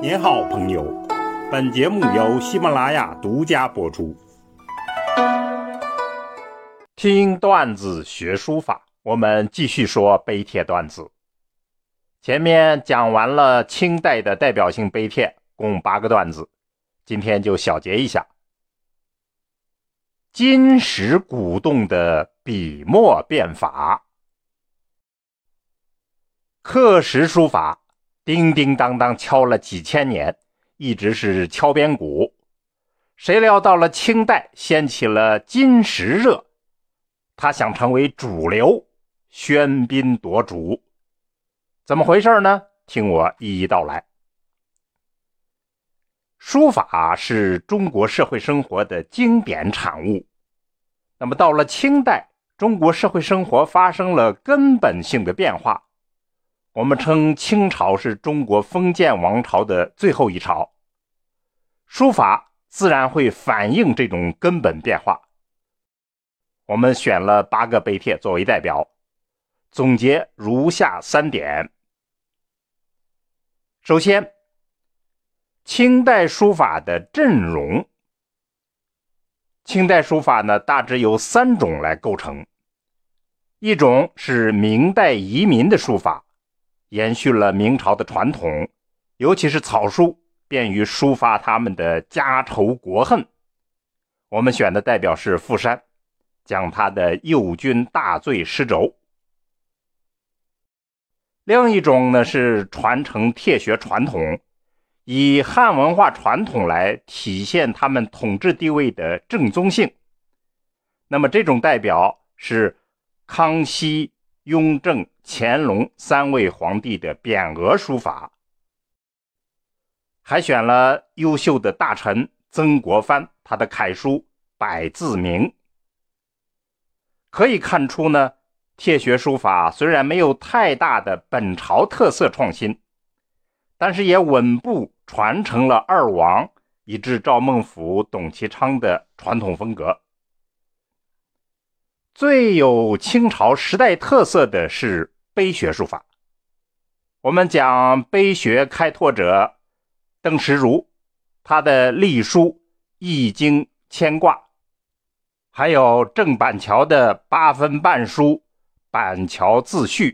您好，朋友。本节目由喜马拉雅独家播出。听段子学书法，我们继续说碑帖段子。前面讲完了清代的代表性碑帖，共八个段子，今天就小结一下。金石鼓动的笔墨变法，刻石书法。叮叮当当敲了几千年，一直是敲边鼓。谁料到了清代，掀起了金石热，他想成为主流，喧宾夺主。怎么回事呢？听我一一道来。书法是中国社会生活的经典产物，那么到了清代，中国社会生活发生了根本性的变化。我们称清朝是中国封建王朝的最后一朝，书法自然会反映这种根本变化。我们选了八个碑帖作为代表，总结如下三点：首先，清代书法的阵容。清代书法呢，大致由三种来构成，一种是明代移民的书法。延续了明朝的传统，尤其是草书，便于抒发他们的家仇国恨。我们选的代表是傅山，讲他的《右军大罪诗轴》。另一种呢是传承帖学传统，以汉文化传统来体现他们统治地位的正宗性。那么这种代表是康熙。雍正、乾隆三位皇帝的匾额书法，还选了优秀的大臣曾国藩，他的楷书《百字铭》。可以看出呢，帖学书法虽然没有太大的本朝特色创新，但是也稳步传承了二王以至赵孟頫、董其昌的传统风格。最有清朝时代特色的是碑学书法。我们讲碑学开拓者邓石如，他的隶书《易经牵挂》，还有郑板桥的八分半书《板桥自序》。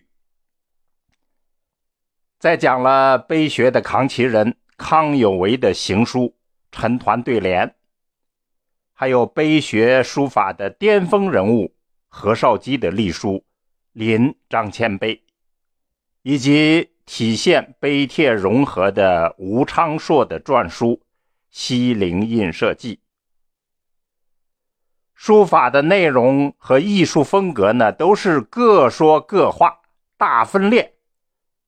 再讲了碑学的扛旗人康有为的行书《陈团对联》，还有碑学书法的巅峰人物。何绍基的隶书《临张骞碑》，以及体现碑帖融合的吴昌硕的篆书《西泠印社记》。书法的内容和艺术风格呢，都是各说各话，大分裂，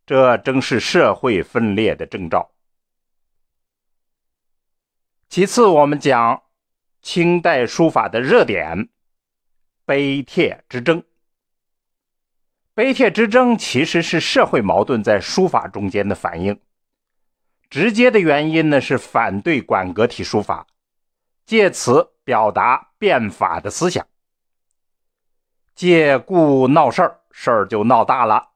这正是社会分裂的征兆。其次，我们讲清代书法的热点。碑帖之争，碑帖之争其实是社会矛盾在书法中间的反应。直接的原因呢是反对馆阁体书法，借此表达变法的思想。借故闹事儿，事儿就闹大了。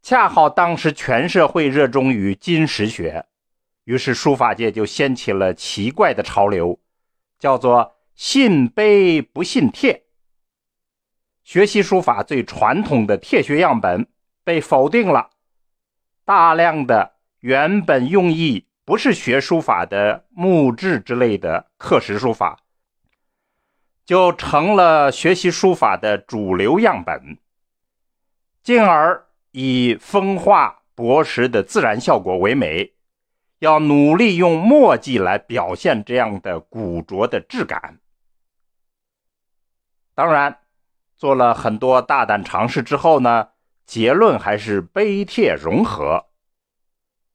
恰好当时全社会热衷于金石学，于是书法界就掀起了奇怪的潮流，叫做“信碑不信帖”。学习书法最传统的帖学样本被否定了，大量的原本用意不是学书法的木质之类的刻石书法，就成了学习书法的主流样本，进而以风化薄实的自然效果为美，要努力用墨迹来表现这样的古拙的质感。当然。做了很多大胆尝试之后呢，结论还是碑帖融合，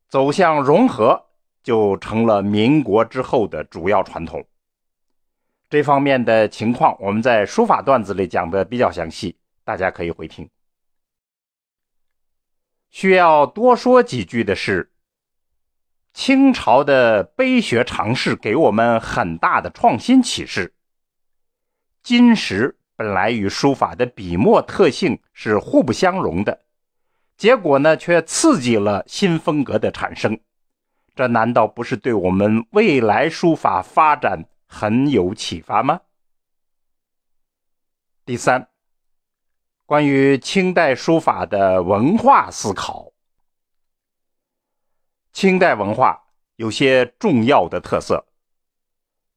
走向融合就成了民国之后的主要传统。这方面的情况，我们在书法段子里讲的比较详细，大家可以回听。需要多说几句的是，清朝的碑学尝试给我们很大的创新启示，金石。本来与书法的笔墨特性是互不相容的，结果呢却刺激了新风格的产生，这难道不是对我们未来书法发展很有启发吗？第三，关于清代书法的文化思考，清代文化有些重要的特色。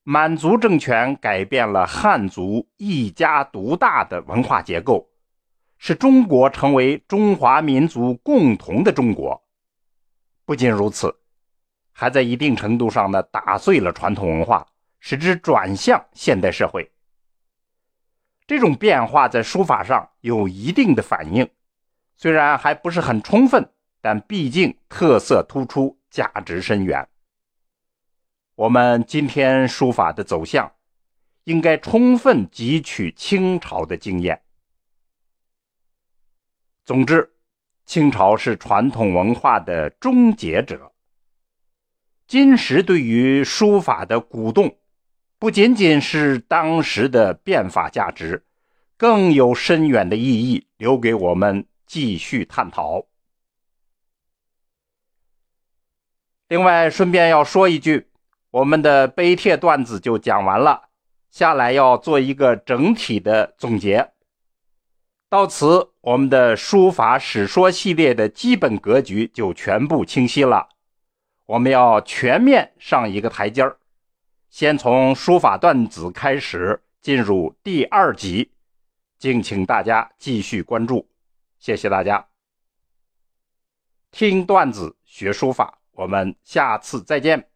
满族政权改变了汉族一家独大的文化结构，使中国成为中华民族共同的中国。不仅如此，还在一定程度上呢打碎了传统文化，使之转向现代社会。这种变化在书法上有一定的反应，虽然还不是很充分，但毕竟特色突出，价值深远。我们今天书法的走向，应该充分汲取清朝的经验。总之，清朝是传统文化的终结者。金石对于书法的鼓动，不仅仅是当时的变法价值，更有深远的意义，留给我们继续探讨。另外，顺便要说一句。我们的碑帖段子就讲完了，下来要做一个整体的总结。到此，我们的书法史说系列的基本格局就全部清晰了。我们要全面上一个台阶儿，先从书法段子开始，进入第二集，敬请大家继续关注。谢谢大家，听段子学书法，我们下次再见。